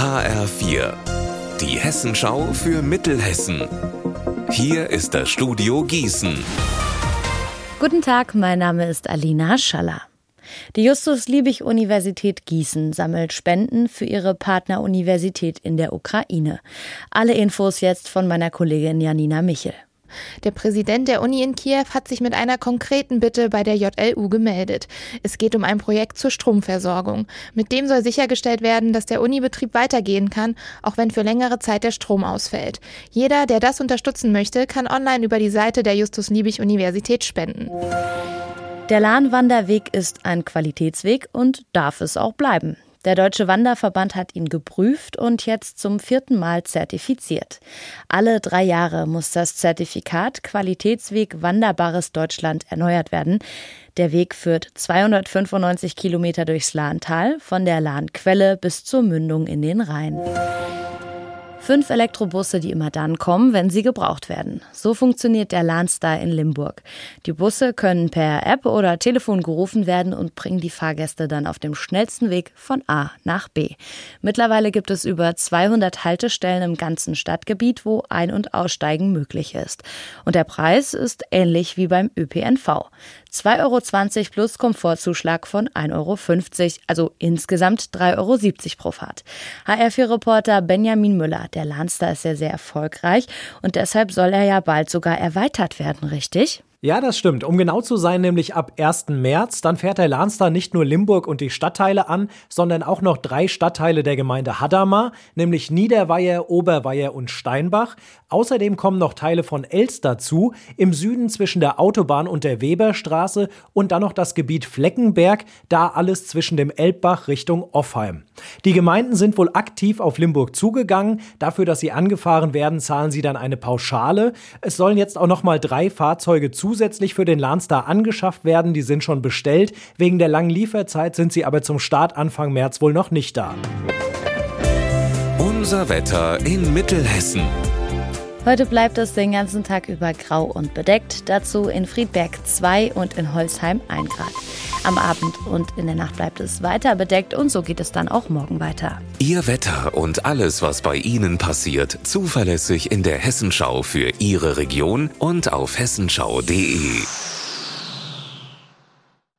HR4, die Hessenschau für Mittelhessen. Hier ist das Studio Gießen. Guten Tag, mein Name ist Alina Schaller. Die Justus-Liebig-Universität Gießen sammelt Spenden für ihre Partneruniversität in der Ukraine. Alle Infos jetzt von meiner Kollegin Janina Michel. Der Präsident der Uni in Kiew hat sich mit einer konkreten Bitte bei der JLU gemeldet. Es geht um ein Projekt zur Stromversorgung. Mit dem soll sichergestellt werden, dass der Unibetrieb weitergehen kann, auch wenn für längere Zeit der Strom ausfällt. Jeder, der das unterstützen möchte, kann online über die Seite der Justus-Liebig-Universität spenden. Der Lahnwanderweg ist ein Qualitätsweg und darf es auch bleiben. Der Deutsche Wanderverband hat ihn geprüft und jetzt zum vierten Mal zertifiziert. Alle drei Jahre muss das Zertifikat Qualitätsweg Wanderbares Deutschland erneuert werden. Der Weg führt 295 Kilometer durchs Lahntal, von der Lahnquelle bis zur Mündung in den Rhein. Fünf Elektrobusse, die immer dann kommen, wenn sie gebraucht werden. So funktioniert der Lahnstar in Limburg. Die Busse können per App oder Telefon gerufen werden und bringen die Fahrgäste dann auf dem schnellsten Weg von A nach B. Mittlerweile gibt es über 200 Haltestellen im ganzen Stadtgebiet, wo Ein- und Aussteigen möglich ist. Und der Preis ist ähnlich wie beim ÖPNV. 2,20 Euro plus Komfortzuschlag von 1,50 Euro, also insgesamt 3,70 Euro pro Fahrt. HR4-Reporter Benjamin Müller, der Lanstar ist ja sehr erfolgreich und deshalb soll er ja bald sogar erweitert werden, richtig? Ja, das stimmt. Um genau zu sein, nämlich ab 1. März, dann fährt der Lanstar nicht nur Limburg und die Stadtteile an, sondern auch noch drei Stadtteile der Gemeinde Hadamar, nämlich Niederweiher, Oberweier und Steinbach. Außerdem kommen noch Teile von Elst dazu, im Süden zwischen der Autobahn und der Weberstraße und dann noch das Gebiet Fleckenberg, da alles zwischen dem Elbbach Richtung Offheim. Die Gemeinden sind wohl aktiv auf Limburg zugegangen. Dafür, dass sie angefahren werden, zahlen sie dann eine Pauschale. Es sollen jetzt auch noch mal drei Fahrzeuge zu zusätzlich für den Landstar angeschafft werden. Die sind schon bestellt. Wegen der langen Lieferzeit sind sie aber zum Start Anfang März wohl noch nicht da. Unser Wetter in Mittelhessen. Heute bleibt es den ganzen Tag über grau und bedeckt. Dazu in Friedberg 2 und in Holzheim 1 Grad. Am Abend und in der Nacht bleibt es weiter bedeckt und so geht es dann auch morgen weiter. Ihr Wetter und alles, was bei Ihnen passiert, zuverlässig in der Hessenschau für Ihre Region und auf hessenschau.de.